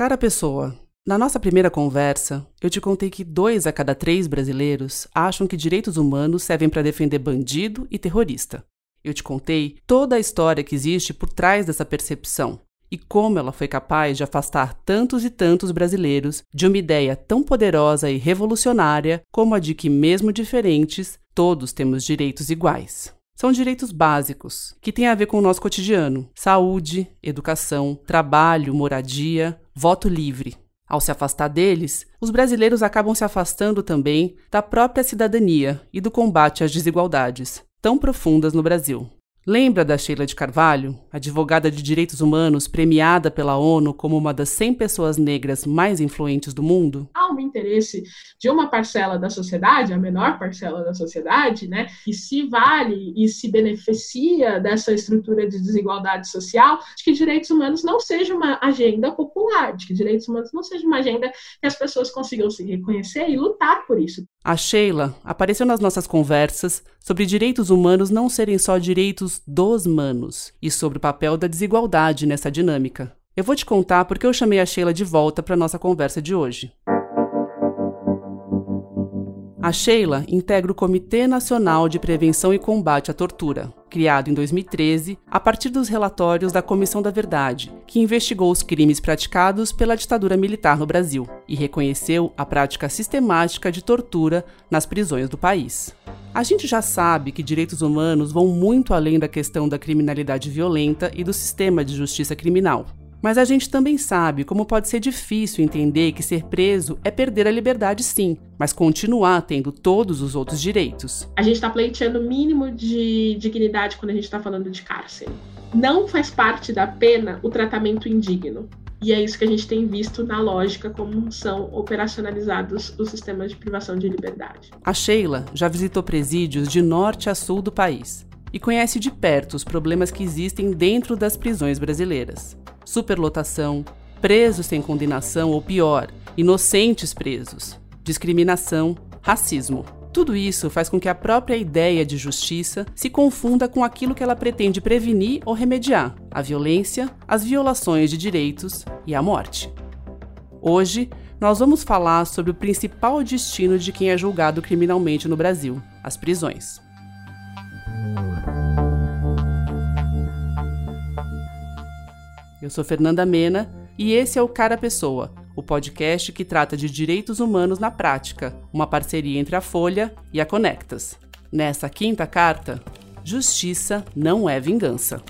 Cara pessoa, na nossa primeira conversa, eu te contei que dois a cada três brasileiros acham que direitos humanos servem para defender bandido e terrorista. Eu te contei toda a história que existe por trás dessa percepção e como ela foi capaz de afastar tantos e tantos brasileiros de uma ideia tão poderosa e revolucionária como a de que, mesmo diferentes, todos temos direitos iguais. São direitos básicos, que têm a ver com o nosso cotidiano: saúde, educação, trabalho, moradia, voto livre. Ao se afastar deles, os brasileiros acabam se afastando também da própria cidadania e do combate às desigualdades, tão profundas no Brasil. Lembra da Sheila de Carvalho, advogada de direitos humanos premiada pela ONU como uma das 100 pessoas negras mais influentes do mundo? Há um interesse de uma parcela da sociedade, a menor parcela da sociedade, né, que se vale e se beneficia dessa estrutura de desigualdade social, de que direitos humanos não seja uma agenda popular, de que direitos humanos não seja uma agenda que as pessoas consigam se reconhecer e lutar por isso. A Sheila apareceu nas nossas conversas sobre direitos humanos não serem só direitos dos manos e sobre o papel da desigualdade nessa dinâmica. Eu vou te contar porque eu chamei a Sheila de volta para nossa conversa de hoje. A Sheila integra o Comitê Nacional de Prevenção e Combate à Tortura, criado em 2013 a partir dos relatórios da Comissão da Verdade, que investigou os crimes praticados pela ditadura militar no Brasil e reconheceu a prática sistemática de tortura nas prisões do país. A gente já sabe que direitos humanos vão muito além da questão da criminalidade violenta e do sistema de justiça criminal. Mas a gente também sabe como pode ser difícil entender que ser preso é perder a liberdade, sim, mas continuar tendo todos os outros direitos. A gente está pleiteando o mínimo de dignidade quando a gente está falando de cárcere. Não faz parte da pena o tratamento indigno. E é isso que a gente tem visto na lógica como são operacionalizados os sistemas de privação de liberdade. A Sheila já visitou presídios de norte a sul do país e conhece de perto os problemas que existem dentro das prisões brasileiras superlotação, presos sem condenação ou pior, inocentes presos, discriminação, racismo. Tudo isso faz com que a própria ideia de justiça se confunda com aquilo que ela pretende prevenir ou remediar: a violência, as violações de direitos e a morte. Hoje, nós vamos falar sobre o principal destino de quem é julgado criminalmente no Brasil: as prisões. Eu sou Fernanda Mena e esse é o Cara Pessoa, o podcast que trata de direitos humanos na prática, uma parceria entre a Folha e a Conectas. Nessa quinta carta, Justiça não é vingança.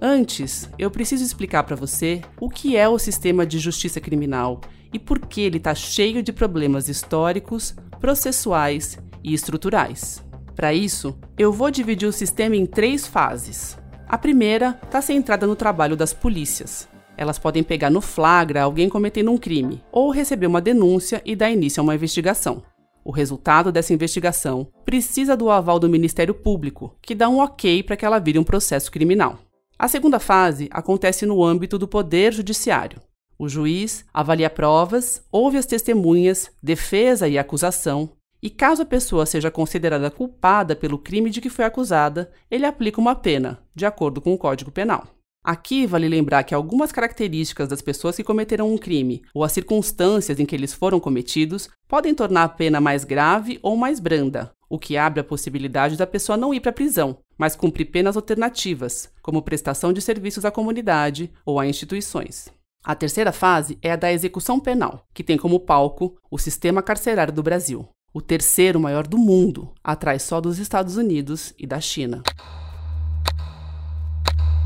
Antes, eu preciso explicar para você o que é o sistema de justiça criminal e por que ele está cheio de problemas históricos, processuais e estruturais. Para isso, eu vou dividir o sistema em três fases. A primeira está centrada no trabalho das polícias. Elas podem pegar no flagra alguém cometendo um crime ou receber uma denúncia e dar início a uma investigação. O resultado dessa investigação precisa do aval do Ministério Público, que dá um ok para que ela vire um processo criminal. A segunda fase acontece no âmbito do Poder Judiciário. O juiz avalia provas, ouve as testemunhas, defesa e acusação, e caso a pessoa seja considerada culpada pelo crime de que foi acusada, ele aplica uma pena, de acordo com o Código Penal. Aqui vale lembrar que algumas características das pessoas que cometeram um crime ou as circunstâncias em que eles foram cometidos podem tornar a pena mais grave ou mais branda, o que abre a possibilidade da pessoa não ir para a prisão, mas cumprir penas alternativas, como prestação de serviços à comunidade ou a instituições. A terceira fase é a da execução penal, que tem como palco o sistema carcerário do Brasil o terceiro maior do mundo, atrás só dos Estados Unidos e da China.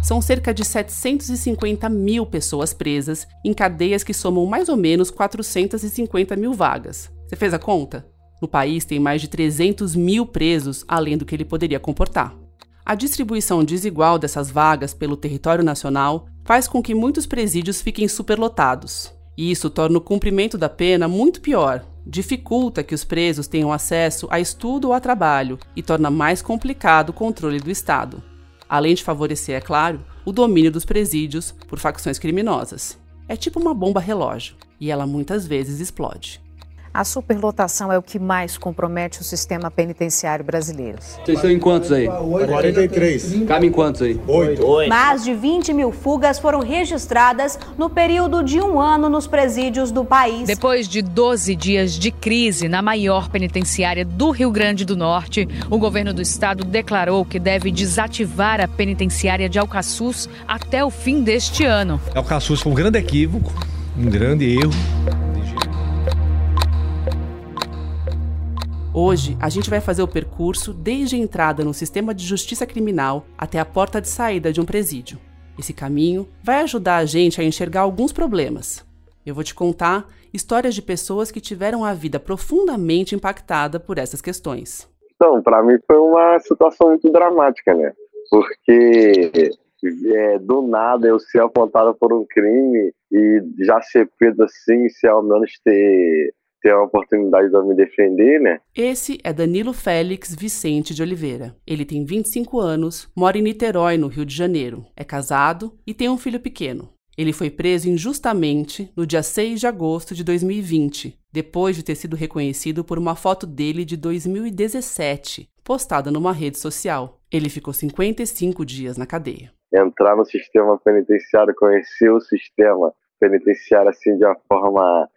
São cerca de 750 mil pessoas presas em cadeias que somam mais ou menos 450 mil vagas. Você fez a conta? No país tem mais de 300 mil presos, além do que ele poderia comportar. A distribuição desigual dessas vagas pelo território nacional faz com que muitos presídios fiquem superlotados. E isso torna o cumprimento da pena muito pior, dificulta que os presos tenham acesso a estudo ou a trabalho e torna mais complicado o controle do Estado, além de favorecer, é claro, o domínio dos presídios por facções criminosas. É tipo uma bomba relógio e ela muitas vezes explode. A superlotação é o que mais compromete o sistema penitenciário brasileiro. Vocês estão em quantos aí? 43. Cabe em quantos aí? Oito. Mais de 20 mil fugas foram registradas no período de um ano nos presídios do país. Depois de 12 dias de crise na maior penitenciária do Rio Grande do Norte, o governo do estado declarou que deve desativar a penitenciária de Alcaçuz até o fim deste ano. Alcaçuz foi um grande equívoco, um grande erro. Hoje, a gente vai fazer o percurso desde a entrada no sistema de justiça criminal até a porta de saída de um presídio. Esse caminho vai ajudar a gente a enxergar alguns problemas. Eu vou te contar histórias de pessoas que tiveram a vida profundamente impactada por essas questões. Então, para mim foi uma situação muito dramática, né? Porque é, do nada eu ser apontado por um crime e já ser preso assim, se ao menos ter ter a oportunidade de me defender, né? Esse é Danilo Félix Vicente de Oliveira. Ele tem 25 anos, mora em Niterói, no Rio de Janeiro. É casado e tem um filho pequeno. Ele foi preso injustamente no dia 6 de agosto de 2020, depois de ter sido reconhecido por uma foto dele de 2017, postada numa rede social. Ele ficou 55 dias na cadeia. Entrar no sistema penitenciário, conhecer o sistema penitenciário assim de uma forma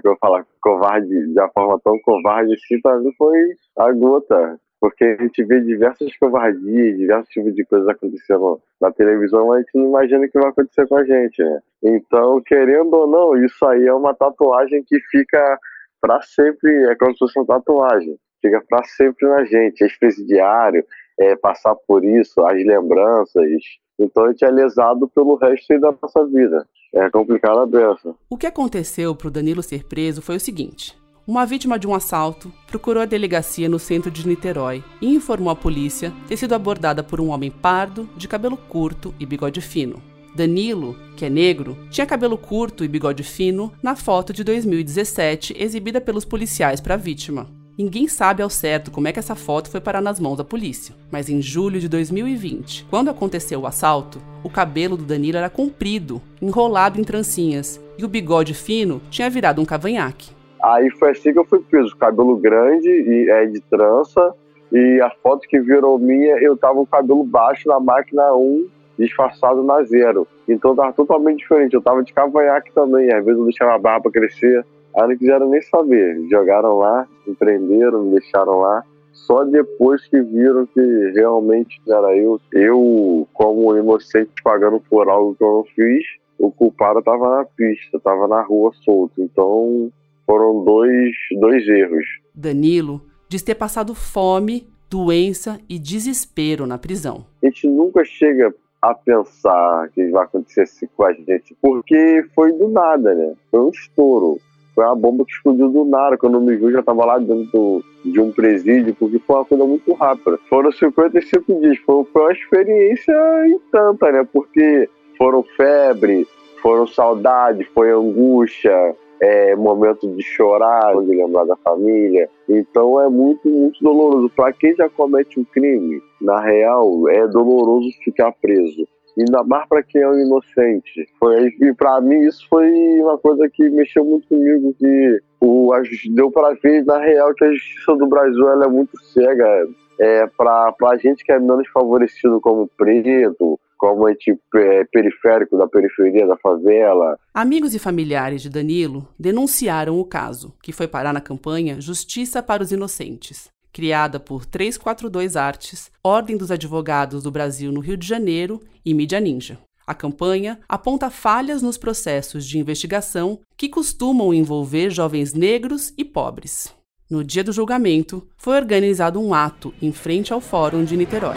que eu falar, covarde, de uma forma tão covarde assim, pra mim foi a gota. Porque a gente vê diversas covardias, diversos tipos de coisas acontecendo na televisão, mas a gente não imagina o que vai acontecer com a gente, né? Então, querendo ou não, isso aí é uma tatuagem que fica para sempre, é como se fosse uma tatuagem, fica para sempre na gente. Ex-presidiário, é, passar por isso, as lembranças. Então a gente é lesado pelo resto da nossa vida. É complicado a beça. O que aconteceu para o Danilo ser preso foi o seguinte. Uma vítima de um assalto procurou a delegacia no centro de Niterói e informou à polícia ter sido abordada por um homem pardo, de cabelo curto e bigode fino. Danilo, que é negro, tinha cabelo curto e bigode fino na foto de 2017 exibida pelos policiais para a vítima. Ninguém sabe ao certo como é que essa foto foi parar nas mãos da polícia, mas em julho de 2020, quando aconteceu o assalto, o cabelo do Danilo era comprido, enrolado em trancinhas, e o bigode fino tinha virado um cavanhaque. Aí foi assim que eu fui preso, cabelo grande e é de trança, e a foto que virou minha, eu tava com o cabelo baixo na máquina 1, disfarçado na zero. Então tava totalmente diferente, eu tava de cavanhaque também, às vezes eu deixava a barba crescer, Aí não quiseram nem saber. Jogaram lá, me prenderam, me deixaram lá. Só depois que viram que realmente era eu, eu, como inocente, pagando por algo que eu não fiz, o culpado estava na pista, estava na rua solto. Então foram dois, dois erros. Danilo diz ter passado fome, doença e desespero na prisão. A gente nunca chega a pensar que vai acontecer assim com a gente, porque foi do nada, né? Foi um estouro. Foi uma bomba que explodiu do nada. Quando eu me vi, já estava lá dentro de um presídio, porque foi uma coisa muito rápida. Foram 55 dias. Foi, foi uma experiência em tanta, né? Porque foram febre, foram saudade, foi angústia, é, momento de chorar, de lembrar da família. Então é muito, muito doloroso. Para quem já comete um crime, na real, é doloroso ficar preso ainda mais para quem é um inocente. Foi, e para mim isso foi uma coisa que mexeu muito comigo, que o, a, deu para ver na real que a justiça do Brasil ela é muito cega. É, para a gente que é menos favorecido como preto, como é, tipo, é, periférico da periferia da favela. Amigos e familiares de Danilo denunciaram o caso, que foi parar na campanha Justiça para os Inocentes criada por 342 Artes, Ordem dos Advogados do Brasil no Rio de Janeiro e Mídia Ninja. A campanha aponta falhas nos processos de investigação que costumam envolver jovens negros e pobres. No dia do julgamento, foi organizado um ato em frente ao Fórum de Niterói.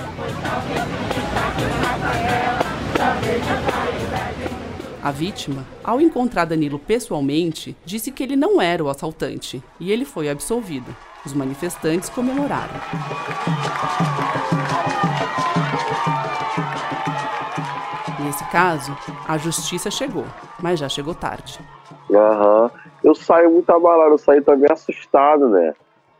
A vítima, ao encontrar Danilo pessoalmente, disse que ele não era o assaltante e ele foi absolvido. Os manifestantes comemoraram. Nesse caso, a justiça chegou, mas já chegou tarde. Aham. Uhum. Eu saio muito abalado, eu saio também assustado, né?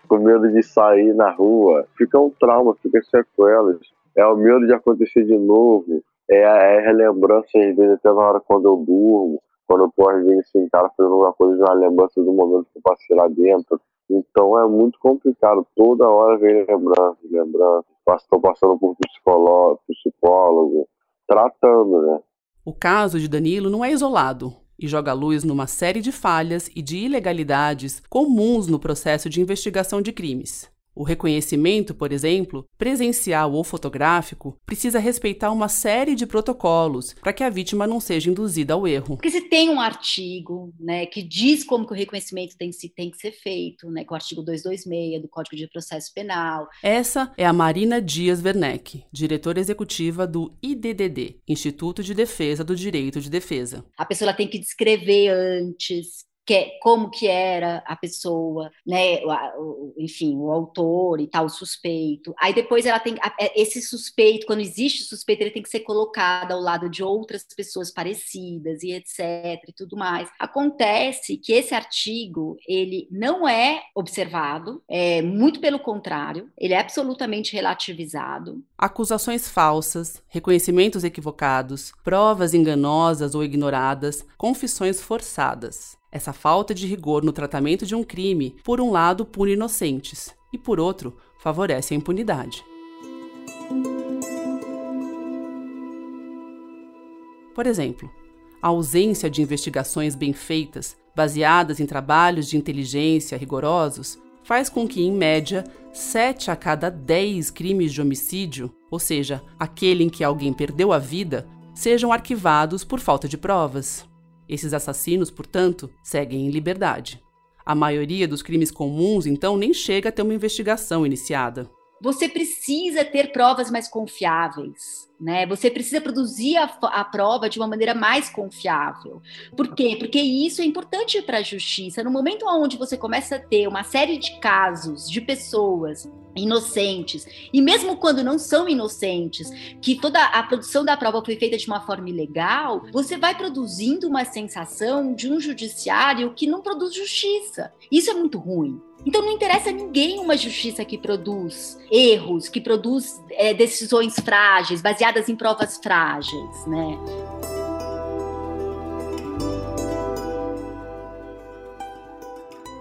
Com medo de sair na rua. Fica um trauma, fica sequelas. É o medo de acontecer de novo. É é relembrança, às vezes, até na hora quando eu durmo Quando eu tô, às vezes, em casa fazendo alguma coisa, uma lembrança do momento que eu passei lá dentro. Então é muito complicado. Toda hora vem lembrança, lembrança. Estou passando por psicólogo, psicólogo, tratando, né? O caso de Danilo não é isolado e joga luz numa série de falhas e de ilegalidades comuns no processo de investigação de crimes. O reconhecimento, por exemplo, presencial ou fotográfico, precisa respeitar uma série de protocolos para que a vítima não seja induzida ao erro. Porque se tem um artigo né, que diz como que o reconhecimento tem, tem que ser feito, né, com o artigo 226 do Código de Processo Penal. Essa é a Marina Dias Werneck, diretora executiva do IDDD, Instituto de Defesa do Direito de Defesa. A pessoa tem que descrever antes que, é, como que era a pessoa, né, o, enfim, o autor e tal, o suspeito. Aí depois ela tem é, esse suspeito, quando existe suspeito, ele tem que ser colocado ao lado de outras pessoas parecidas e etc e tudo mais. Acontece que esse artigo, ele não é observado, é muito pelo contrário, ele é absolutamente relativizado. Acusações falsas, reconhecimentos equivocados, provas enganosas ou ignoradas, confissões forçadas. Essa falta de rigor no tratamento de um crime, por um lado, pune inocentes e, por outro, favorece a impunidade. Por exemplo, a ausência de investigações bem feitas, baseadas em trabalhos de inteligência rigorosos, faz com que, em média, 7 a cada 10 crimes de homicídio, ou seja, aquele em que alguém perdeu a vida, sejam arquivados por falta de provas. Esses assassinos, portanto, seguem em liberdade. A maioria dos crimes comuns, então, nem chega a ter uma investigação iniciada. Você precisa ter provas mais confiáveis, né? Você precisa produzir a, a prova de uma maneira mais confiável. Por quê? Porque isso é importante para a justiça. No momento onde você começa a ter uma série de casos de pessoas inocentes, e mesmo quando não são inocentes, que toda a produção da prova foi feita de uma forma ilegal, você vai produzindo uma sensação de um judiciário que não produz justiça. Isso é muito ruim. Então não interessa a ninguém uma justiça que produz erros, que produz é, decisões frágeis, baseadas em provas frágeis, né?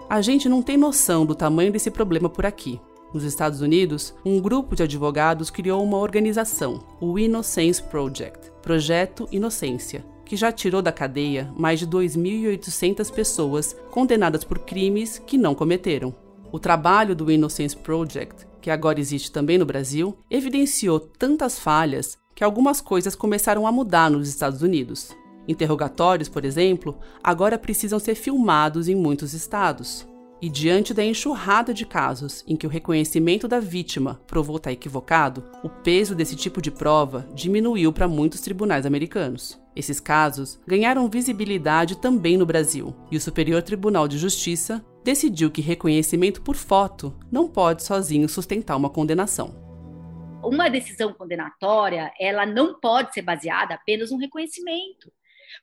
A gente não tem noção do tamanho desse problema por aqui. Nos Estados Unidos, um grupo de advogados criou uma organização, o Innocence Project Projeto Inocência que já tirou da cadeia mais de 2.800 pessoas condenadas por crimes que não cometeram. O trabalho do Innocence Project, que agora existe também no Brasil, evidenciou tantas falhas que algumas coisas começaram a mudar nos Estados Unidos. Interrogatórios, por exemplo, agora precisam ser filmados em muitos estados. E diante da enxurrada de casos em que o reconhecimento da vítima provou estar equivocado, o peso desse tipo de prova diminuiu para muitos tribunais americanos. Esses casos ganharam visibilidade também no Brasil, e o Superior Tribunal de Justiça decidiu que reconhecimento por foto não pode sozinho sustentar uma condenação. Uma decisão condenatória, ela não pode ser baseada apenas no reconhecimento.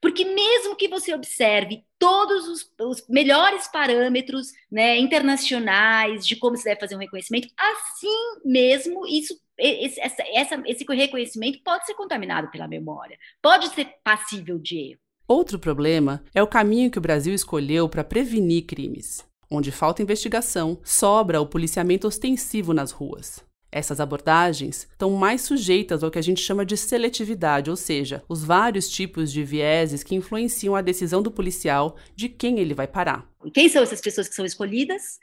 Porque mesmo que você observe todos os, os, melhores parâmetros né, internacionais de como se deve fazer um reconhecimento, assim mesmo isso esse, essa, essa, esse reconhecimento pode ser contaminado pela memória, pode ser passível de erro. Outro problema é o caminho que o Brasil escolheu para prevenir crimes. Onde falta investigação, sobra o policiamento ostensivo nas ruas. Essas abordagens estão mais sujeitas ao que a gente chama de seletividade, ou seja, os vários tipos de vieses que influenciam a decisão do policial de quem ele vai parar. Quem são essas pessoas que são escolhidas?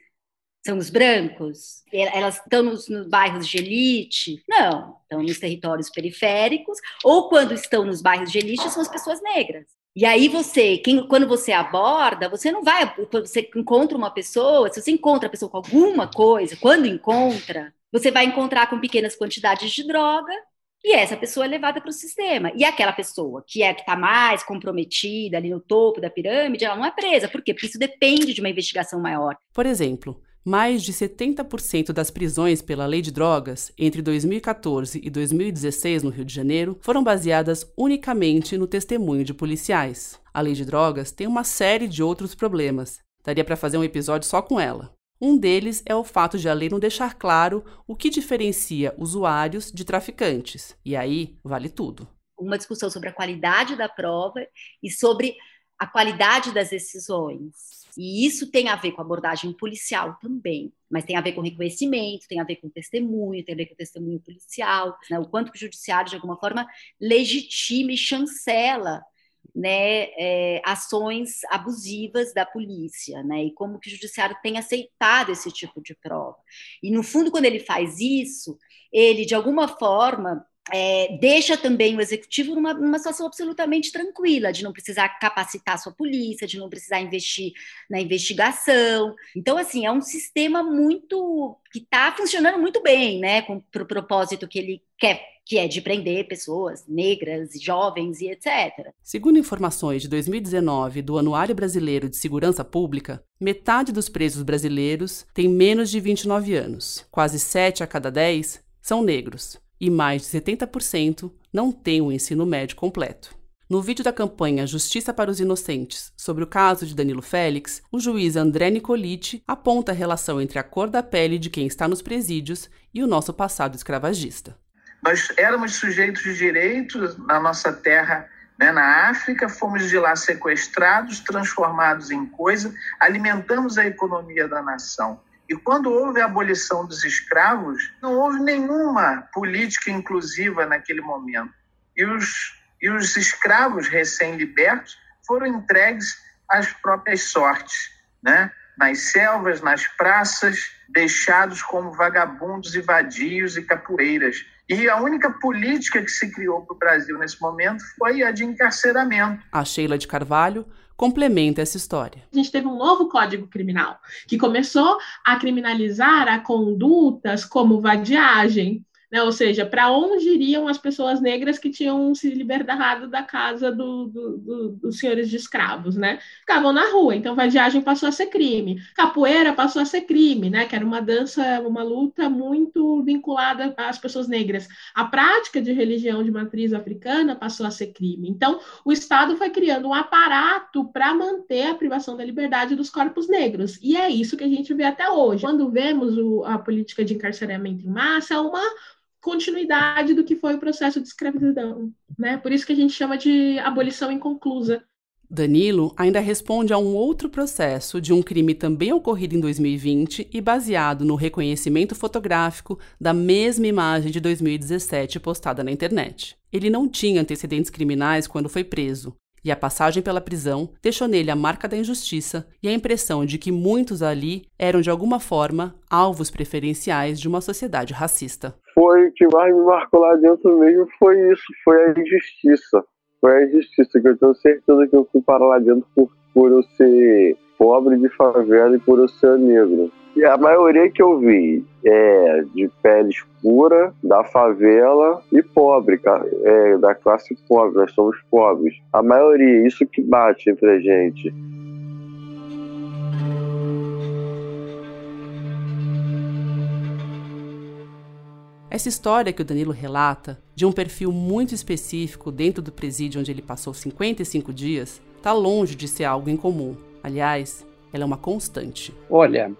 São os brancos? Elas estão nos, nos bairros de elite? Não, estão nos territórios periféricos, ou quando estão nos bairros de elite, são as pessoas negras. E aí você, quem, quando você aborda, você não vai, você encontra uma pessoa, se você encontra a pessoa com alguma coisa, quando encontra, você vai encontrar com pequenas quantidades de droga e essa pessoa é levada para o sistema. E aquela pessoa que é que está mais comprometida ali no topo da pirâmide, ela não é presa. Por quê? Porque isso depende de uma investigação maior. Por exemplo, mais de 70% das prisões pela lei de drogas entre 2014 e 2016 no Rio de Janeiro foram baseadas unicamente no testemunho de policiais. A lei de drogas tem uma série de outros problemas. Daria para fazer um episódio só com ela. Um deles é o fato de a lei não deixar claro o que diferencia usuários de traficantes. E aí vale tudo. Uma discussão sobre a qualidade da prova e sobre a qualidade das decisões. E isso tem a ver com abordagem policial também, mas tem a ver com reconhecimento, tem a ver com testemunho, tem a ver com testemunho policial, né? o quanto o judiciário, de alguma forma, legitima e chancela né, é, ações abusivas da polícia, né, e como que o judiciário tem aceitado esse tipo de prova. E, no fundo, quando ele faz isso, ele, de alguma forma, é, deixa também o executivo numa, numa, situação absolutamente tranquila, de não precisar capacitar sua polícia, de não precisar investir na investigação. Então, assim, é um sistema muito que está funcionando muito bem, né, para o propósito que ele quer, que é de prender pessoas negras, jovens e etc. Segundo informações de 2019 do Anuário Brasileiro de Segurança Pública, metade dos presos brasileiros tem menos de 29 anos. Quase 7 a cada 10 são negros e mais de 70% não têm o ensino médio completo. No vídeo da campanha Justiça para os Inocentes sobre o caso de Danilo Félix, o juiz André Nicoliti aponta a relação entre a cor da pele de quem está nos presídios e o nosso passado escravagista. Nós éramos sujeitos de direitos na nossa terra, né, na África, fomos de lá sequestrados, transformados em coisa, alimentamos a economia da nação. E quando houve a abolição dos escravos, não houve nenhuma política inclusiva naquele momento. E os, e os escravos recém-libertos foram entregues às próprias sortes, né? nas selvas, nas praças, deixados como vagabundos e vadios e capoeiras. E a única política que se criou para o Brasil nesse momento foi a de encarceramento. A Sheila de Carvalho complementa essa história. A gente teve um novo Código Criminal que começou a criminalizar a condutas como vadiagem, né? Ou seja, para onde iriam as pessoas negras que tinham se libertado da casa do, do, do, dos senhores de escravos, né? Ficavam na rua, então vadiagem passou a ser crime, capoeira passou a ser crime, né? Que era uma dança, uma luta muito vinculada às pessoas negras. A prática de religião de matriz africana passou a ser crime. Então, o Estado foi criando um aparato para manter a privação da liberdade dos corpos negros, e é isso que a gente vê até hoje. Quando vemos o, a política de encarceramento em massa, é uma continuidade do que foi o processo de escravidão, né? Por isso que a gente chama de abolição inconclusa. Danilo ainda responde a um outro processo de um crime também ocorrido em 2020 e baseado no reconhecimento fotográfico da mesma imagem de 2017 postada na internet. Ele não tinha antecedentes criminais quando foi preso, e a passagem pela prisão deixou nele a marca da injustiça e a impressão de que muitos ali eram de alguma forma alvos preferenciais de uma sociedade racista. Foi o que mais me marcou lá dentro mesmo foi isso, foi a injustiça. Foi a injustiça que eu tenho certeza que eu fui para lá dentro por, por eu ser pobre de favela e por eu ser negro. E a maioria que eu vi é de pele escura, da favela e pobre, é, da classe pobre, nós somos pobres. A maioria, isso que bate entre a gente. Essa história que o Danilo relata, de um perfil muito específico dentro do presídio onde ele passou 55 dias, está longe de ser algo incomum. Aliás, ela é uma constante. Olha,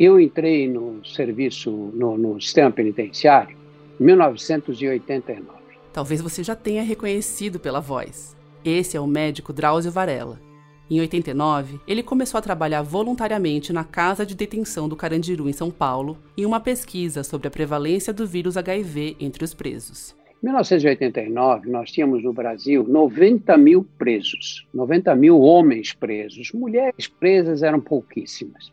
eu entrei no serviço, no, no sistema penitenciário, em 1989. Talvez você já tenha reconhecido pela voz. Esse é o médico Drauzio Varela. Em 89, ele começou a trabalhar voluntariamente na Casa de Detenção do Carandiru, em São Paulo, em uma pesquisa sobre a prevalência do vírus HIV entre os presos. Em 1989, nós tínhamos no Brasil 90 mil presos, 90 mil homens presos. Mulheres presas eram pouquíssimas.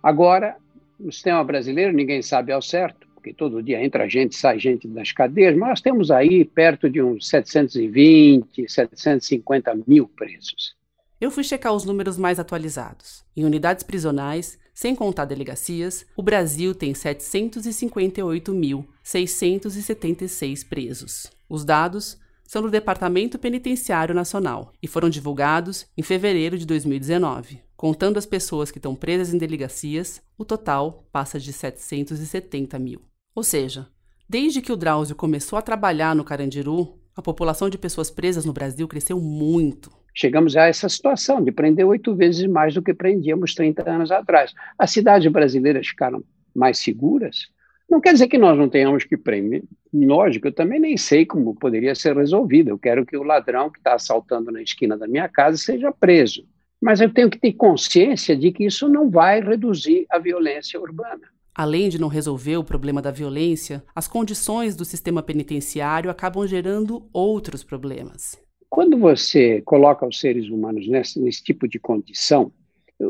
Agora, no sistema brasileiro, ninguém sabe ao certo, porque todo dia entra gente, sai gente das cadeias, mas nós temos aí perto de uns 720, 750 mil presos. Eu fui checar os números mais atualizados. Em unidades prisionais, sem contar delegacias, o Brasil tem 758.676 presos. Os dados são do Departamento Penitenciário Nacional e foram divulgados em fevereiro de 2019. Contando as pessoas que estão presas em delegacias, o total passa de 770 mil. Ou seja, desde que o Drauzio começou a trabalhar no Carandiru, a população de pessoas presas no Brasil cresceu muito. Chegamos a essa situação de prender oito vezes mais do que prendíamos 30 anos atrás. As cidades brasileiras ficaram mais seguras, Não quer dizer que nós não tenhamos que prender. Lógico, eu também nem sei como poderia ser resolvido. Eu quero que o ladrão que está assaltando na esquina da minha casa seja preso. Mas eu tenho que ter consciência de que isso não vai reduzir a violência urbana. Além de não resolver o problema da violência, as condições do sistema penitenciário acabam gerando outros problemas. Quando você coloca os seres humanos nesse, nesse tipo de condição,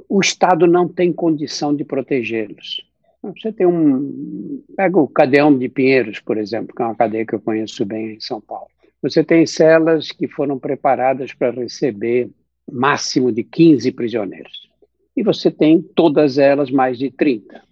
o Estado não tem condição de protegê-los. Você tem um. Pega o Cadeão de Pinheiros, por exemplo, que é uma cadeia que eu conheço bem em São Paulo. Você tem celas que foram preparadas para receber máximo de 15 prisioneiros. E você tem todas elas mais de 30.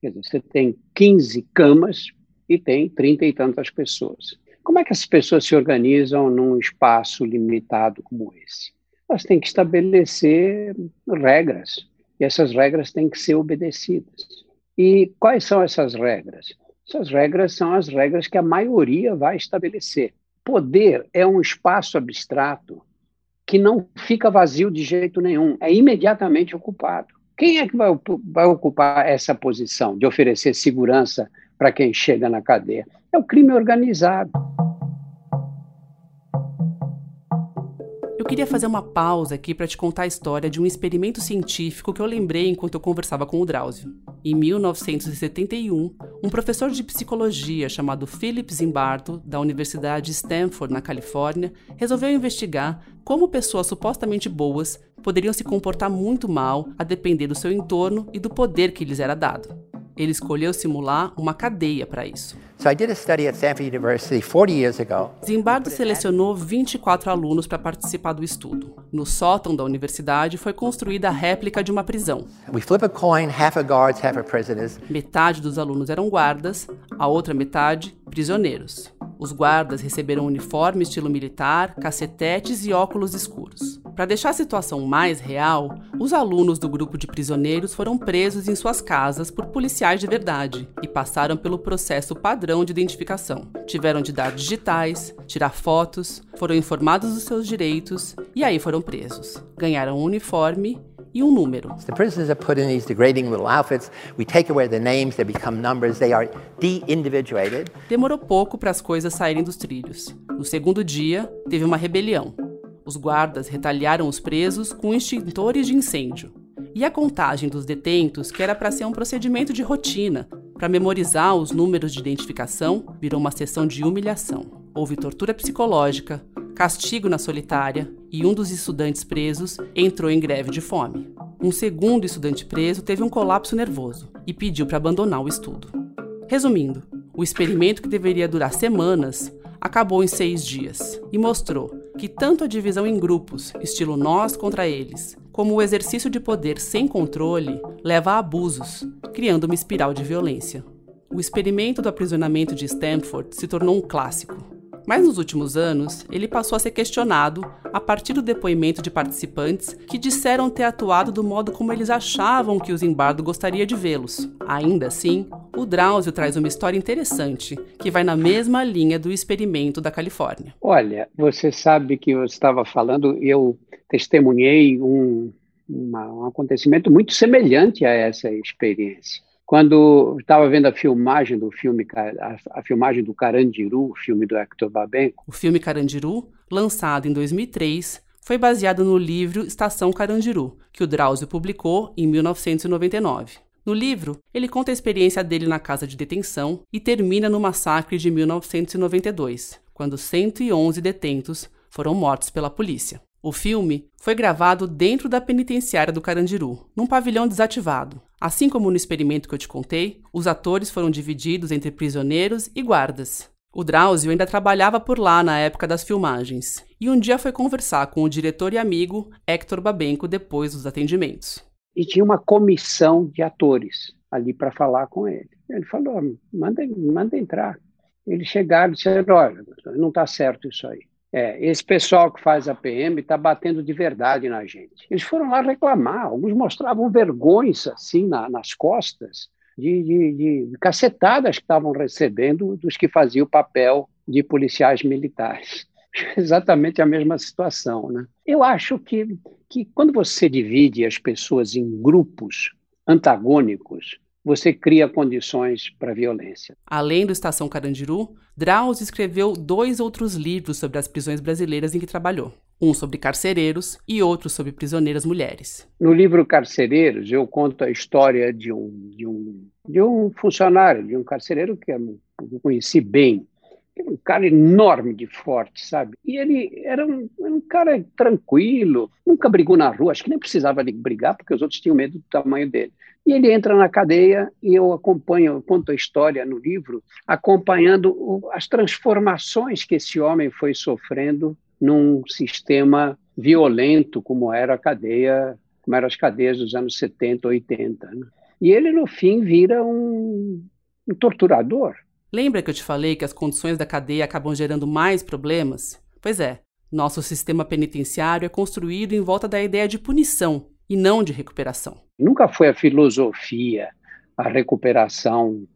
Quer dizer, você tem 15 camas e tem 30 e tantas pessoas. Como é que as pessoas se organizam num espaço limitado como esse? Elas têm que estabelecer regras, e essas regras têm que ser obedecidas. E quais são essas regras? Essas regras são as regras que a maioria vai estabelecer. Poder é um espaço abstrato que não fica vazio de jeito nenhum, é imediatamente ocupado. Quem é que vai, vai ocupar essa posição de oferecer segurança para quem chega na cadeia? É o crime organizado. Eu queria fazer uma pausa aqui para te contar a história de um experimento científico que eu lembrei enquanto eu conversava com o Drauzio. Em 1971, um professor de psicologia chamado Philip Zimbardo, da Universidade Stanford, na Califórnia, resolveu investigar como pessoas supostamente boas poderiam se comportar muito mal a depender do seu entorno e do poder que lhes era dado. Ele escolheu simular uma cadeia para isso. So I did a study at Stanford University 40 years ago. Zimbardo selecionou 24 alunos para participar do estudo. No sótão da universidade foi construída a réplica de uma prisão. Metade dos alunos eram guardas, a outra metade prisioneiros. Os guardas receberam uniforme estilo militar, cacetetes e óculos escuros. Para deixar a situação mais real, os alunos do grupo de prisioneiros foram presos em suas casas por policiais de verdade e passaram pelo processo padrão de identificação. Tiveram de dar digitais, tirar fotos, foram informados dos seus direitos e aí foram presos. Ganharam um uniforme e um número. The prisoners are put in these degrading little outfits. We take away their names, they become numbers, they are de-individuated. Demorou pouco para as coisas saírem dos trilhos. No segundo dia, teve uma rebelião. Os guardas retaliaram os presos com extintores de incêndio. E a contagem dos detentos, que era para ser um procedimento de rotina, para memorizar os números de identificação, virou uma sessão de humilhação. Houve tortura psicológica, castigo na solitária e um dos estudantes presos entrou em greve de fome. Um segundo estudante preso teve um colapso nervoso e pediu para abandonar o estudo. Resumindo, o experimento que deveria durar semanas acabou em seis dias e mostrou que tanto a divisão em grupos, estilo nós contra eles, como o exercício de poder sem controle leva a abusos, criando uma espiral de violência. O experimento do aprisionamento de Stanford se tornou um clássico, mas nos últimos anos, ele passou a ser questionado a partir do depoimento de participantes que disseram ter atuado do modo como eles achavam que o Zimbardo gostaria de vê-los. Ainda assim, o Drauzio traz uma história interessante, que vai na mesma linha do experimento da Califórnia. Olha, você sabe que eu estava falando, eu testemunhei um, uma, um acontecimento muito semelhante a essa experiência. Quando estava vendo a filmagem do filme, a, a, filmagem do Carandiru, o filme do Hector Babenco. O filme Carandiru, lançado em 2003, foi baseado no livro Estação Carandiru, que o Drauzio publicou em 1999. No livro, ele conta a experiência dele na casa de detenção e termina no massacre de 1992, quando 111 detentos foram mortos pela polícia. O filme foi gravado dentro da penitenciária do Carandiru, num pavilhão desativado. Assim como no experimento que eu te contei, os atores foram divididos entre prisioneiros e guardas. O Drauzio ainda trabalhava por lá na época das filmagens, e um dia foi conversar com o diretor e amigo Hector Babenco depois dos atendimentos. E tinha uma comissão de atores ali para falar com ele. Ele falou: manda, manda entrar. Eles chegaram e disseram: olha, não está certo isso aí. É, esse pessoal que faz a PM está batendo de verdade na gente. Eles foram lá reclamar, alguns mostravam vergonhas assim na, nas costas de, de, de cacetadas que estavam recebendo dos que faziam o papel de policiais militares. Exatamente a mesma situação. Né? Eu acho que, que quando você divide as pessoas em grupos antagônicos, você cria condições para violência. Além do Estação Carandiru, Drauzio escreveu dois outros livros sobre as prisões brasileiras em que trabalhou. Um sobre carcereiros e outro sobre prisioneiras mulheres. No livro Carcereiros, eu conto a história de um, de um, de um funcionário, de um carcereiro que eu conheci bem, um cara enorme de forte, sabe? E ele era um, um, cara tranquilo, nunca brigou na rua, acho que nem precisava de brigar, porque os outros tinham medo do tamanho dele. E ele entra na cadeia e eu acompanho, eu conto a história no livro, acompanhando o, as transformações que esse homem foi sofrendo num sistema violento como era a cadeia, como eram as cadeias dos anos 70, 80. Né? E ele, no fim, vira um, um torturador Lembra que eu te falei que as condições da cadeia acabam gerando mais problemas? Pois é, nosso sistema penitenciário é construído em volta da ideia de punição e não de recuperação. Nunca foi a filosofia, a recuperação,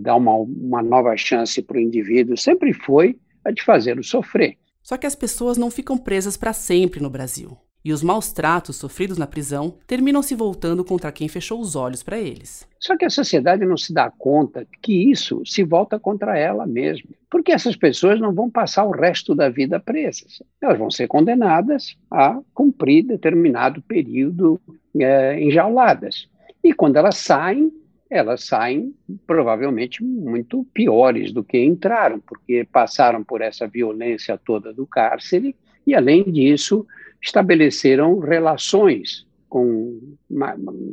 dar uma, uma nova chance para o indivíduo, sempre foi a de fazê-lo sofrer. Só que as pessoas não ficam presas para sempre no Brasil e os maus tratos sofridos na prisão terminam se voltando contra quem fechou os olhos para eles. Só que a sociedade não se dá conta que isso se volta contra ela mesma, porque essas pessoas não vão passar o resto da vida presas. Elas vão ser condenadas a cumprir determinado período é, enjauladas. E quando elas saem, elas saem provavelmente muito piores do que entraram, porque passaram por essa violência toda do cárcere e, além disso, estabeleceram relações com,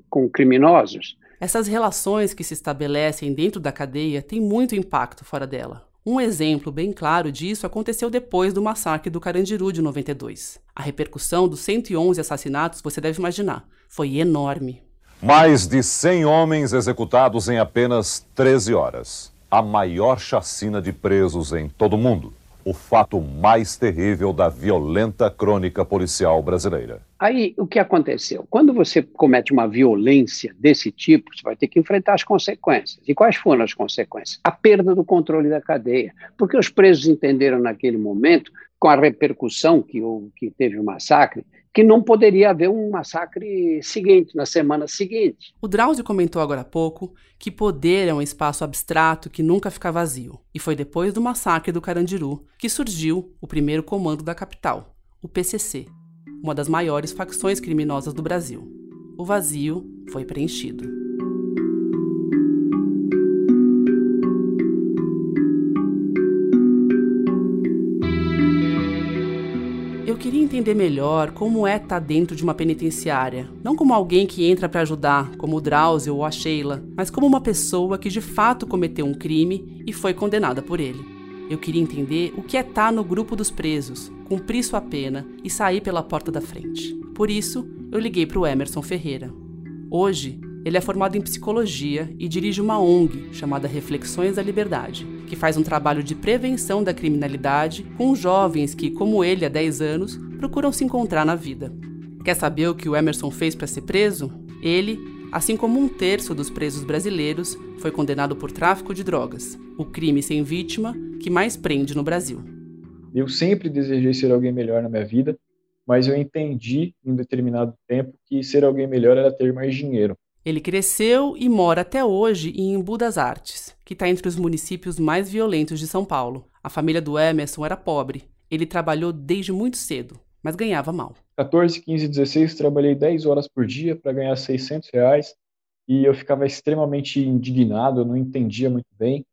com criminosos. Essas relações que se estabelecem dentro da cadeia têm muito impacto fora dela. Um exemplo bem claro disso aconteceu depois do massacre do Carandiru de 92. A repercussão dos 111 assassinatos, você deve imaginar, foi enorme. Mais de 100 homens executados em apenas 13 horas. A maior chacina de presos em todo o mundo o fato mais terrível da violenta crônica policial brasileira. Aí, o que aconteceu? Quando você comete uma violência desse tipo, você vai ter que enfrentar as consequências. E quais foram as consequências? A perda do controle da cadeia. Porque os presos entenderam naquele momento, com a repercussão que, que teve o massacre, que não poderia haver um massacre seguinte, na semana seguinte. O Drauzio comentou agora há pouco que poder é um espaço abstrato que nunca fica vazio. E foi depois do massacre do Carandiru que surgiu o primeiro comando da capital, o PCC, uma das maiores facções criminosas do Brasil. O vazio foi preenchido. Queria entender melhor como é estar tá dentro de uma penitenciária. Não como alguém que entra para ajudar, como o Drauzio ou a Sheila, mas como uma pessoa que de fato cometeu um crime e foi condenada por ele. Eu queria entender o que é estar tá no grupo dos presos, cumprir sua pena e sair pela porta da frente. Por isso, eu liguei para o Emerson Ferreira. Hoje, ele é formado em psicologia e dirige uma ONG chamada Reflexões da Liberdade, que faz um trabalho de prevenção da criminalidade com jovens que, como ele há 10 anos, procuram se encontrar na vida. Quer saber o que o Emerson fez para ser preso? Ele, assim como um terço dos presos brasileiros, foi condenado por tráfico de drogas, o crime sem vítima que mais prende no Brasil. Eu sempre desejei ser alguém melhor na minha vida, mas eu entendi em determinado tempo que ser alguém melhor era ter mais dinheiro. Ele cresceu e mora até hoje em Embu das Artes, que está entre os municípios mais violentos de São Paulo. A família do Emerson era pobre. Ele trabalhou desde muito cedo, mas ganhava mal. 14, 15, 16, trabalhei 10 horas por dia para ganhar 600 reais e eu ficava extremamente indignado, eu não entendia muito bem.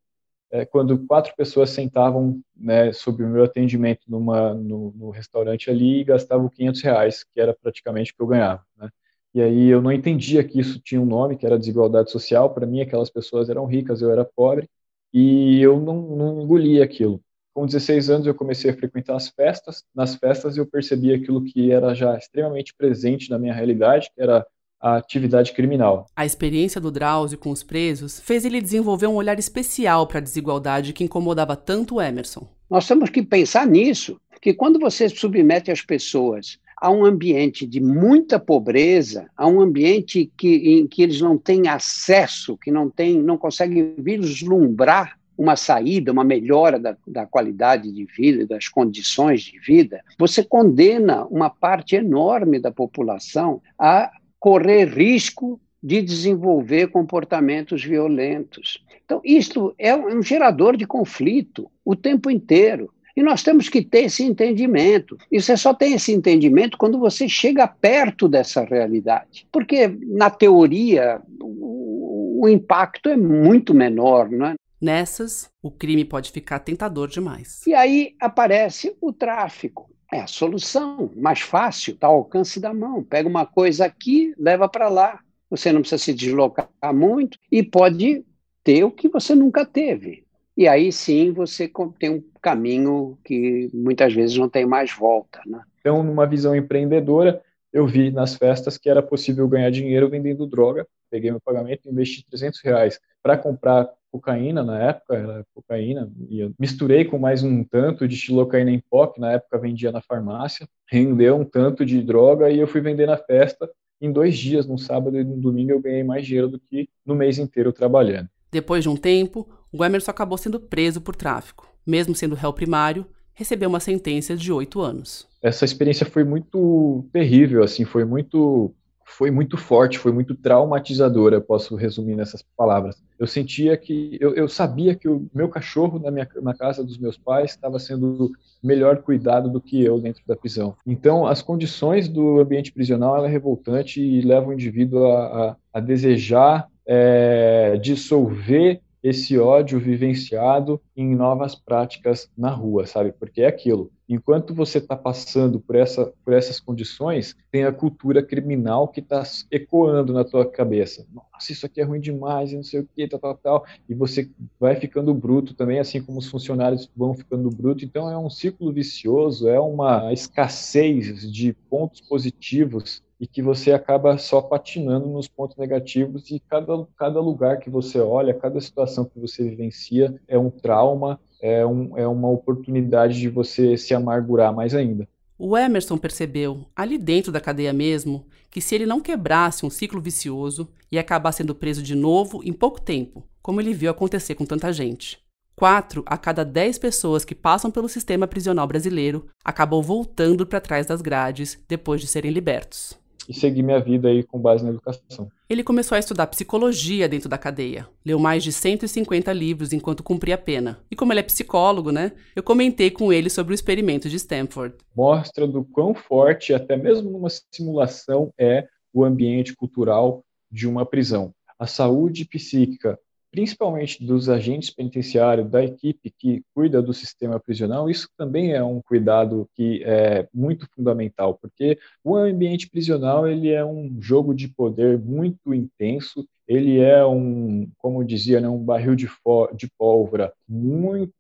É, quando quatro pessoas sentavam né, sob o meu atendimento numa, no, no, restaurante ali e gastavam 500 reais, que era praticamente o que eu ganhava. Né? E aí eu não entendia que isso tinha um nome, que era desigualdade social. Para mim, aquelas pessoas eram ricas, eu era pobre, e eu não, não engolia aquilo. Com 16 anos, eu comecei a frequentar as festas. Nas festas, eu percebi aquilo que era já extremamente presente na minha realidade, que era a atividade criminal. A experiência do Drauzio com os presos fez ele desenvolver um olhar especial para a desigualdade que incomodava tanto o Emerson. Nós temos que pensar nisso, que quando você submete as pessoas a um ambiente de muita pobreza, a um ambiente que, em que eles não têm acesso, que não, têm, não conseguem vislumbrar uma saída, uma melhora da, da qualidade de vida, das condições de vida, você condena uma parte enorme da população a correr risco de desenvolver comportamentos violentos. Então, isto é um gerador de conflito o tempo inteiro. E nós temos que ter esse entendimento. E você só tem esse entendimento quando você chega perto dessa realidade. Porque, na teoria, o, o impacto é muito menor, não é? Nessas, o crime pode ficar tentador demais. E aí aparece o tráfico. É a solução mais fácil, está ao alcance da mão. Pega uma coisa aqui, leva para lá. Você não precisa se deslocar muito e pode ter o que você nunca teve. E aí sim você tem um caminho que muitas vezes não tem mais volta. Né? Então, numa visão empreendedora, eu vi nas festas que era possível ganhar dinheiro vendendo droga. Peguei meu pagamento, investi 300 reais para comprar cocaína na época, era cocaína, e eu misturei com mais um tanto de xilocaína em pó, que na época vendia na farmácia, rendeu um tanto de droga e eu fui vender na festa. Em dois dias, num sábado e num domingo, eu ganhei mais dinheiro do que no mês inteiro trabalhando. Depois de um tempo, o Emerson acabou sendo preso por tráfico. Mesmo sendo réu primário, recebeu uma sentença de oito anos. Essa experiência foi muito terrível, assim, foi muito foi muito forte, foi muito traumatizadora, posso resumir nessas palavras. Eu sentia que, eu, eu sabia que o meu cachorro na, minha, na casa dos meus pais estava sendo melhor cuidado do que eu dentro da prisão. Então, as condições do ambiente prisional é revoltante e levam o indivíduo a, a, a desejar é, dissolver esse ódio vivenciado em novas práticas na rua, sabe? Porque é aquilo. Enquanto você está passando por, essa, por essas condições, tem a cultura criminal que está ecoando na tua cabeça. Nossa, isso aqui é ruim demais, não sei o que, tal, tal, tal. E você vai ficando bruto também, assim como os funcionários vão ficando bruto. Então é um ciclo vicioso, é uma escassez de pontos positivos e que você acaba só patinando nos pontos negativos e cada, cada lugar que você olha, cada situação que você vivencia é um trauma, é, um, é uma oportunidade de você se amargurar mais ainda. O Emerson percebeu, ali dentro da cadeia mesmo, que se ele não quebrasse um ciclo vicioso, ia acabar sendo preso de novo em pouco tempo, como ele viu acontecer com tanta gente. Quatro a cada dez pessoas que passam pelo sistema prisional brasileiro acabam voltando para trás das grades depois de serem libertos e seguir minha vida aí com base na educação. Ele começou a estudar psicologia dentro da cadeia. Leu mais de 150 livros enquanto cumpria a pena. E como ele é psicólogo, né? Eu comentei com ele sobre o experimento de Stanford. Mostra do quão forte, até mesmo numa simulação, é o ambiente cultural de uma prisão. A saúde psíquica principalmente dos agentes penitenciários, da equipe que cuida do sistema prisional, isso também é um cuidado que é muito fundamental, porque o ambiente prisional ele é um jogo de poder muito intenso, ele é um, como dizia, né, um barril de, de pólvora muito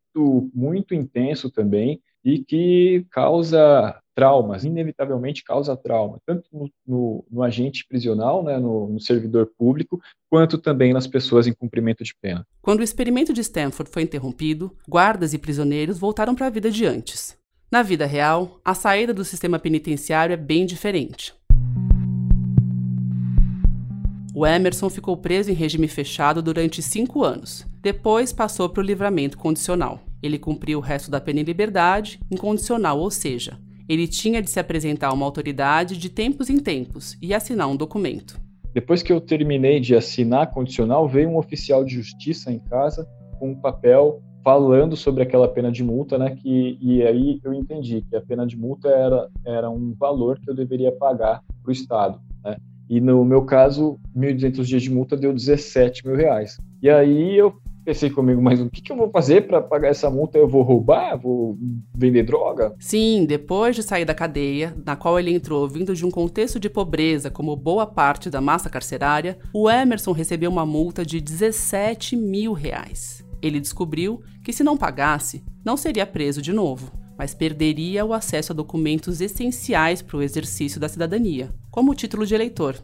muito intenso também e que causa traumas, inevitavelmente causa trauma, tanto no, no, no agente prisional, né, no, no, servidor público, quanto também nas pessoas em cumprimento de pena. Quando o experimento de Stanford foi interrompido, guardas e prisioneiros voltaram para a vida de antes. Na vida real, a saída do sistema penitenciário é bem diferente. O Emerson ficou preso em regime fechado durante cinco anos. Depois passou para o livramento condicional. Ele cumpriu o resto da pena em liberdade, incondicional, ou seja, ele tinha de se apresentar a uma autoridade de tempos em tempos e assinar um documento. Depois que eu terminei de assinar a condicional, veio um oficial de justiça em casa com um papel falando sobre aquela pena de multa, né? Que, e aí eu entendi que a pena de multa era, era um valor que eu deveria pagar para o Estado, né? E no meu caso, 1.200 dias de multa deu 17 mil reais. E aí eu pensei comigo, mas o que, que eu vou fazer para pagar essa multa? Eu vou roubar? Vou vender droga? Sim, depois de sair da cadeia, na qual ele entrou vindo de um contexto de pobreza, como boa parte da massa carcerária, o Emerson recebeu uma multa de 17 mil reais. Ele descobriu que se não pagasse, não seria preso de novo, mas perderia o acesso a documentos essenciais para o exercício da cidadania, como o título de eleitor.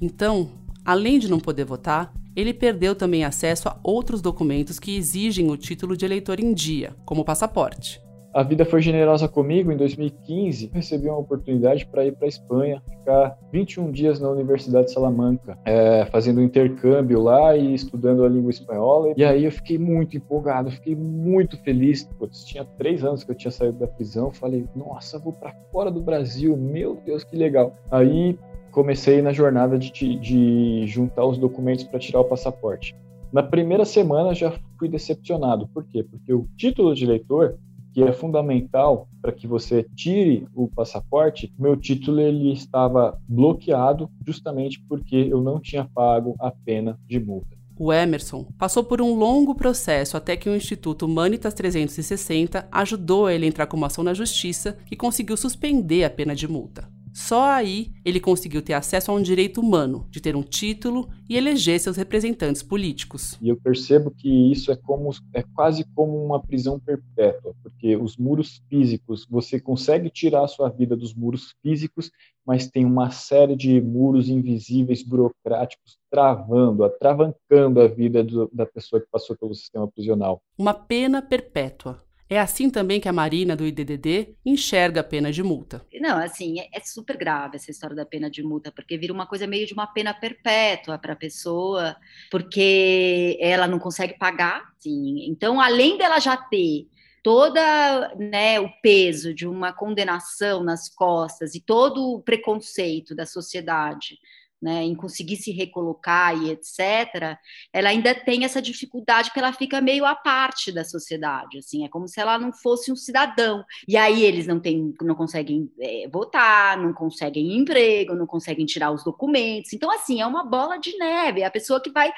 Então, além de não poder votar, ele perdeu também acesso a outros documentos que exigem o título de eleitor em dia, como o passaporte. A vida foi generosa comigo. Em 2015, recebi uma oportunidade para ir para a Espanha, ficar 21 dias na Universidade de Salamanca, é, fazendo um intercâmbio lá e estudando a língua espanhola. E aí eu fiquei muito empolgado, fiquei muito feliz. Putz, tinha três anos que eu tinha saído da prisão. Falei, nossa, vou para fora do Brasil, meu Deus, que legal. Aí comecei na jornada de, de juntar os documentos para tirar o passaporte. Na primeira semana já fui decepcionado. Por quê? Porque o título de eleitor, que é fundamental para que você tire o passaporte, meu título ele estava bloqueado justamente porque eu não tinha pago a pena de multa. O Emerson passou por um longo processo até que o Instituto Humanitas 360 ajudou ele a entrar com uma ação na justiça que conseguiu suspender a pena de multa. Só aí ele conseguiu ter acesso a um direito humano, de ter um título e eleger seus representantes políticos. E eu percebo que isso é como é quase como uma prisão perpétua, porque os muros físicos, você consegue tirar a sua vida dos muros físicos, mas tem uma série de muros invisíveis burocráticos travando, atravancando a vida do, da pessoa que passou pelo sistema prisional. Uma pena perpétua. É assim também que a Marina do IDDD enxerga a pena de multa. Não, assim, é, é, super grave essa história da pena de multa, porque vira uma coisa meio de uma pena perpétua para a pessoa, porque ela não consegue pagar, sim. Então, além dela já ter toda né, o peso de uma condenação nas costas e todo o preconceito da sociedade né, em conseguir se recolocar e etc., ela ainda tem essa dificuldade que ela fica meio à parte da sociedade, assim, é como se ela não fosse um cidadão. E aí eles não têm, não conseguem é, votar, não conseguem emprego, não conseguem tirar os documentos. Então, assim, é uma bola de neve, é a pessoa que vai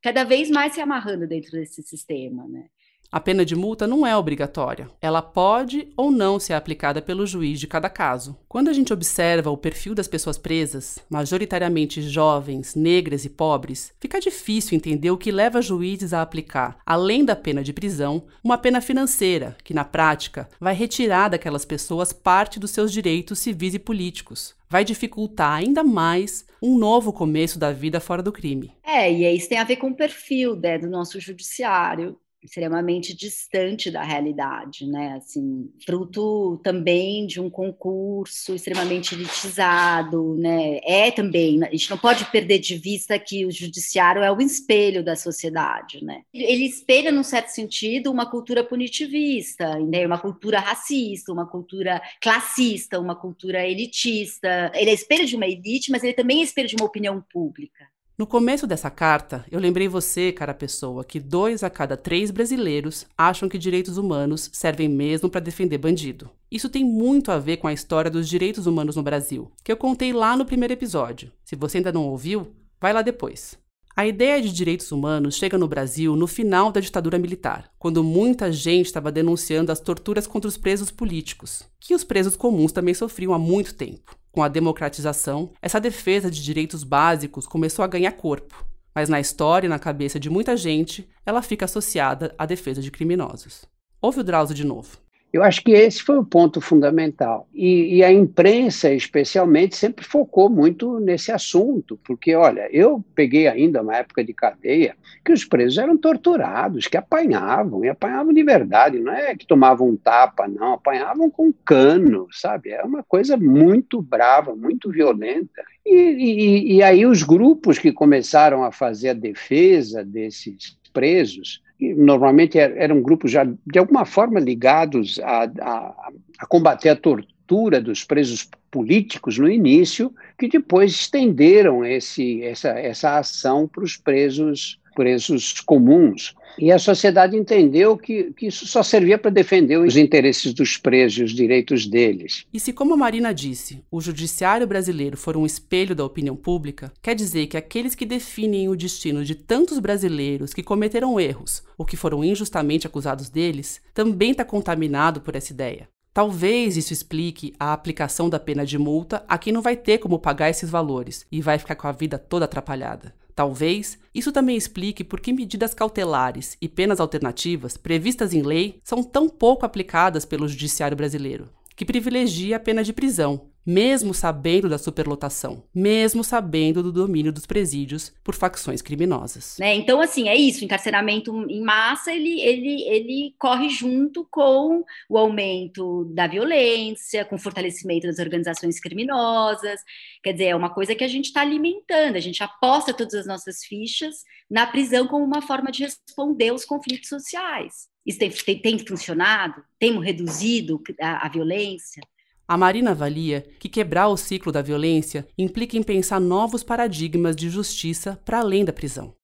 cada vez mais se amarrando dentro desse sistema, né? A pena de multa não é obrigatória. Ela pode ou não ser aplicada pelo juiz de cada caso. Quando a gente observa o perfil das pessoas presas, majoritariamente jovens, negras e pobres, fica difícil entender o que leva juízes a aplicar, além da pena de prisão, uma pena financeira, que na prática vai retirar daquelas pessoas parte dos seus direitos civis e políticos, vai dificultar ainda mais um novo começo da vida fora do crime. É, e isso tem a ver com o perfil né, do nosso judiciário extremamente distante da realidade, né? Assim, fruto também de um concurso extremamente elitizado, né? É também, a gente não pode perder de vista que o judiciário é o espelho da sociedade, né? Ele espelha, num certo sentido, uma cultura punitivista, né? uma cultura racista, uma cultura classista, uma cultura elitista. Ele é espelho de uma elite, mas ele também é espelho de uma opinião pública. No começo dessa carta, eu lembrei você, cara pessoa, que dois a cada três brasileiros acham que direitos humanos servem mesmo para defender bandido. Isso tem muito a ver com a história dos direitos humanos no Brasil, que eu contei lá no primeiro episódio. Se você ainda não ouviu, vai lá depois. A ideia de direitos humanos chega no Brasil no final da ditadura militar, quando muita gente estava denunciando as torturas contra os presos políticos, que os presos comuns também sofriam há muito tempo. Com a democratização, essa defesa de direitos básicos começou a ganhar corpo, mas na história e na cabeça de muita gente, ela fica associada à defesa de criminosos. Ouve o Drauzio de novo. Eu acho que esse foi o ponto fundamental. E, e, a imprensa, especialmente, sempre focou muito nesse assunto, porque, olha, eu peguei ainda uma época de cadeia que os presos eram torturados, que apanhavam, e apanhavam de verdade, não é que tomavam um tapa, não, apanhavam com cano, sabe? É uma coisa muito brava, muito violenta. E, e, e aí os grupos que começaram a fazer a defesa desses presos normalmente er, eram grupos já de alguma forma ligados a, a, a combater a tortura dos presos políticos no início, que depois estenderam esse, essa, essa ação para os presos, presos comuns. E a sociedade entendeu que, que isso só servia para defender os interesses dos presos e os direitos deles. E se, como a Marina disse, o judiciário brasileiro for um espelho da opinião pública, quer dizer que aqueles que definem o destino de tantos brasileiros que cometeram erros ou que foram injustamente acusados deles, também está contaminado por essa ideia. Talvez isso explique a aplicação da pena de multa a quem não vai ter como pagar esses valores e vai ficar com a vida toda atrapalhada. Talvez isso também explique por que medidas cautelares e penas alternativas previstas em lei são tão pouco aplicadas pelo judiciário brasileiro, que privilegia a pena de prisão, mesmo sabendo da superlotação, mesmo sabendo do domínio dos presídios por facções criminosas. Né? Então, assim, é isso, o encarceramento em massa, ele, ele, ele corre junto com o aumento da violência, com o fortalecimento das organizações criminosas, quer dizer, é uma coisa que a gente está alimentando, a gente aposta todas as nossas fichas na prisão como uma forma de responder aos conflitos sociais. Isso tem, tem, tem funcionado? Temos reduzido a, a violência? A Marina avalia que quebrar o ciclo da violência implica em pensar novos paradigmas de justiça para além da prisão.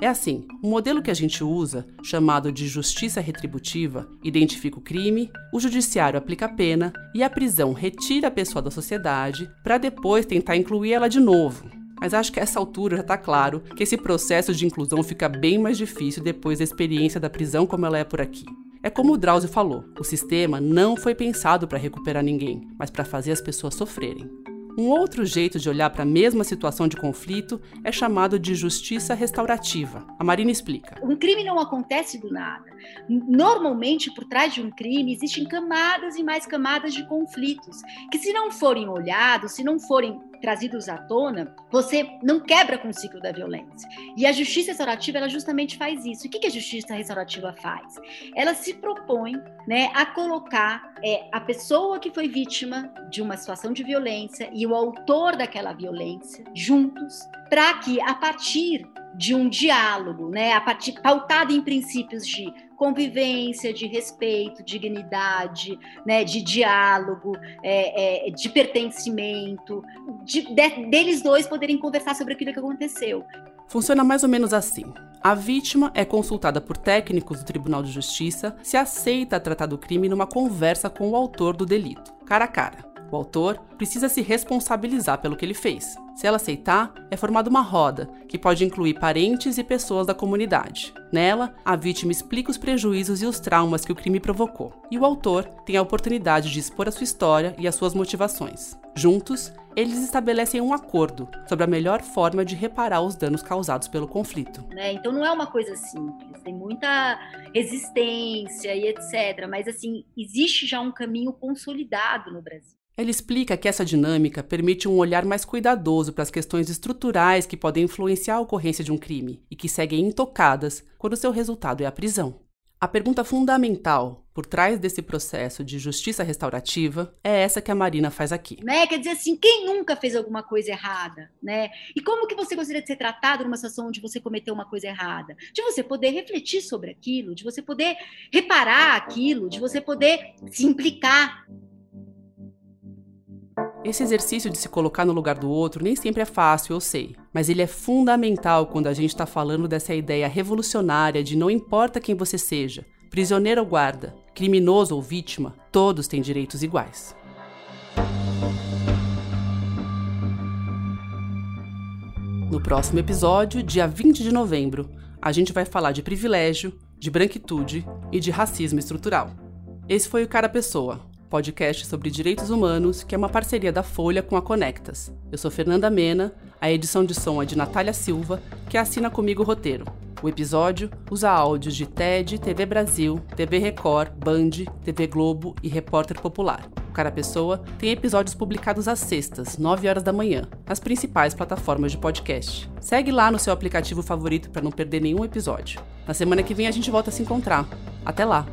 É assim: o modelo que a gente usa, chamado de justiça retributiva, identifica o crime, o judiciário aplica a pena e a prisão retira a pessoa da sociedade para depois tentar incluir ela de novo. Mas acho que a essa altura já está claro que esse processo de inclusão fica bem mais difícil depois da experiência da prisão como ela é por aqui. É como o Drauzio falou: o sistema não foi pensado para recuperar ninguém, mas para fazer as pessoas sofrerem. Um outro jeito de olhar para a mesma situação de conflito é chamado de justiça restaurativa. A Marina explica. Um crime não acontece do nada. Normalmente, por trás de um crime, existem camadas e mais camadas de conflitos, que se não forem olhados, se não forem trazidos à tona, você não quebra com o ciclo da violência. E a justiça restaurativa, ela justamente faz isso. O que, que a justiça restaurativa faz? Ela se propõe né, a colocar é, a pessoa que foi vítima de uma situação de violência e o autor daquela violência juntos, para que a partir de um diálogo, né, a partir pautado em princípios de convivência, de respeito, dignidade, né, de diálogo, é, é, de pertencimento, de, de, deles dois poderem conversar sobre aquilo que aconteceu. Funciona mais ou menos assim. A vítima é consultada por técnicos do Tribunal de Justiça se aceita tratar do crime numa conversa com o autor do delito, cara a cara. O autor precisa se responsabilizar pelo que ele fez. Se ela aceitar, é formada uma roda, que pode incluir parentes e pessoas da comunidade. Nela, a vítima explica os prejuízos e os traumas que o crime provocou, e o autor tem a oportunidade de expor a sua história e as suas motivações. Juntos, eles estabelecem um acordo sobre a melhor forma de reparar os danos causados pelo conflito. Né? Então não é uma coisa simples, tem muita resistência e etc. Mas assim, existe já um caminho consolidado no Brasil. Ela explica que essa dinâmica permite um olhar mais cuidadoso para as questões estruturais que podem influenciar a ocorrência de um crime e que seguem intocadas quando seu resultado é a prisão. A pergunta fundamental por trás desse processo de justiça restaurativa é essa que a Marina faz aqui. Né? Quer dizer assim, quem nunca fez alguma coisa errada, né? E como que você gostaria de ser tratado numa situação onde você cometeu uma coisa errada? De você poder refletir sobre aquilo, de você poder reparar aquilo, de você poder se implicar esse exercício de se colocar no lugar do outro nem sempre é fácil, eu sei, mas ele é fundamental quando a gente está falando dessa ideia revolucionária de não importa quem você seja, prisioneiro ou guarda, criminoso ou vítima, todos têm direitos iguais. No próximo episódio, dia 20 de novembro, a gente vai falar de privilégio, de branquitude e de racismo estrutural. Esse foi o Cara Pessoa, podcast sobre direitos humanos, que é uma parceria da Folha com a Conectas. Eu sou Fernanda Mena, a edição de som é de Natália Silva, que assina comigo o roteiro. O episódio usa áudios de TED, TV Brasil, TV Record, Band, TV Globo e Repórter Popular. O Cara Pessoa tem episódios publicados às sextas, 9 horas da manhã, nas principais plataformas de podcast. Segue lá no seu aplicativo favorito para não perder nenhum episódio. Na semana que vem a gente volta a se encontrar. Até lá!